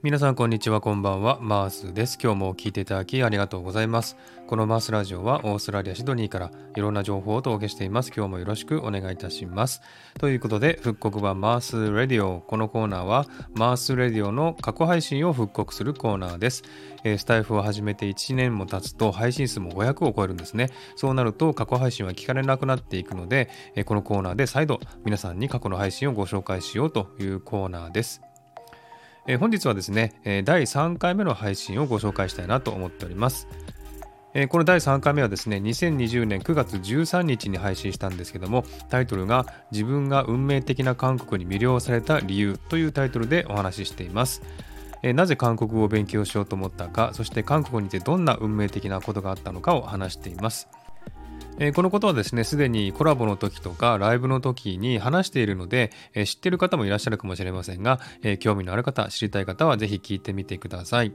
皆さんこんにちはこんばんは。マースです。今日も聞いていただきありがとうございます。このマースラジオはオーストラリアシドニーからいろんな情報をお届けしています。今日もよろしくお願いいたします。ということで復刻版マースレディオ。このコーナーはマースレディオの過去配信を復刻するコーナーです。スタイフを始めて1年も経つと配信数も500を超えるんですね。そうなると過去配信は聞かれなくなっていくのでこのコーナーで再度皆さんに過去の配信をご紹介しようというコーナーです。えー、本日はですね、え、第3回目の配信をご紹介したいなと思っております。え、この第3回目はですね、2020年9月13日に配信したんですけども、タイトルが自分が運命的な韓国に魅了された理由というタイトルでお話ししています。えなぜ韓国語を勉強しようと思ったか、そして韓国にてどんな運命的なことがあったのかを話しています。えー、このことはですね、すでにコラボの時とかライブの時に話しているので、えー、知っている方もいらっしゃるかもしれませんが、えー、興味のある方、知りたい方はぜひ聞いてみてください。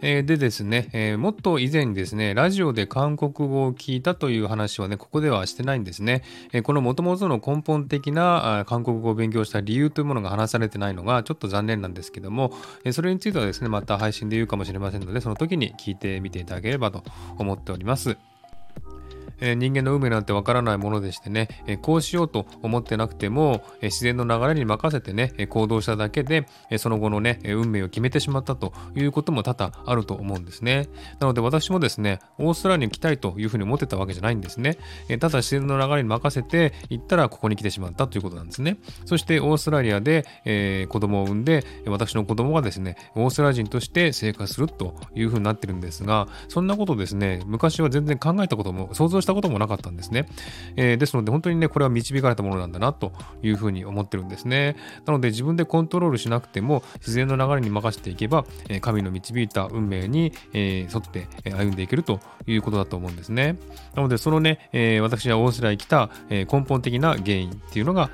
でですね、もっと以前にですね、ラジオで韓国語を聞いたという話はね、ここではしてないんですね。えー、この元々の根本的な韓国語を勉強した理由というものが話されてないのがちょっと残念なんですけども、それについてはですね、また配信で言うかもしれませんので、その時に聞いてみていただければと思っております。え人間の運命なんてわからないものでしてね、えこうしようと思ってなくても、え自然の流れに任せてね、え行動しただけで、えその後のね、え運命を決めてしまったということも多々あると思うんですね。なので私もですね、オーストラリアに来たいというふうに思ってたわけじゃないんですね。えただ自然の流れに任せて行ったらここに来てしまったということなんですね。そしてオーストラリアで、えー、子供を産んで、私の子供がですね、オーストラリア人として生活するというふうになってるんですが、そんなことですね、昔は全然考えたことも想像してたこともなかったんですね。えー、ですので本当にね、これは導かれたものなんだなというふうに思ってるんですね。なので自分でコントロールしなくても自然の流れに任せていけば、え神の導いた運命に、え沿って歩んでいけるということだと思うんですね。なのでそのね、え私はオーストラリアに来た、え根本的な原因っていうのが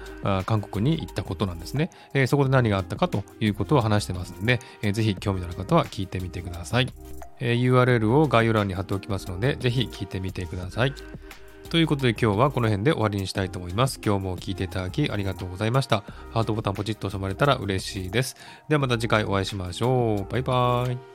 韓国に行ったことなんですね、えそこで何があったかということを話してますので、えー、ぜひ興味のある方は聞いてみてください。え URL を概要欄に貼っておきますので、ぜひ聞いてみてください。ということで今日はこの辺で終わりにしたいと思います。今日も聴いていただきありがとうございました。ハートボタンポチッと押さまれたら嬉しいです。ではまた次回お会いしましょう。バイバーイ。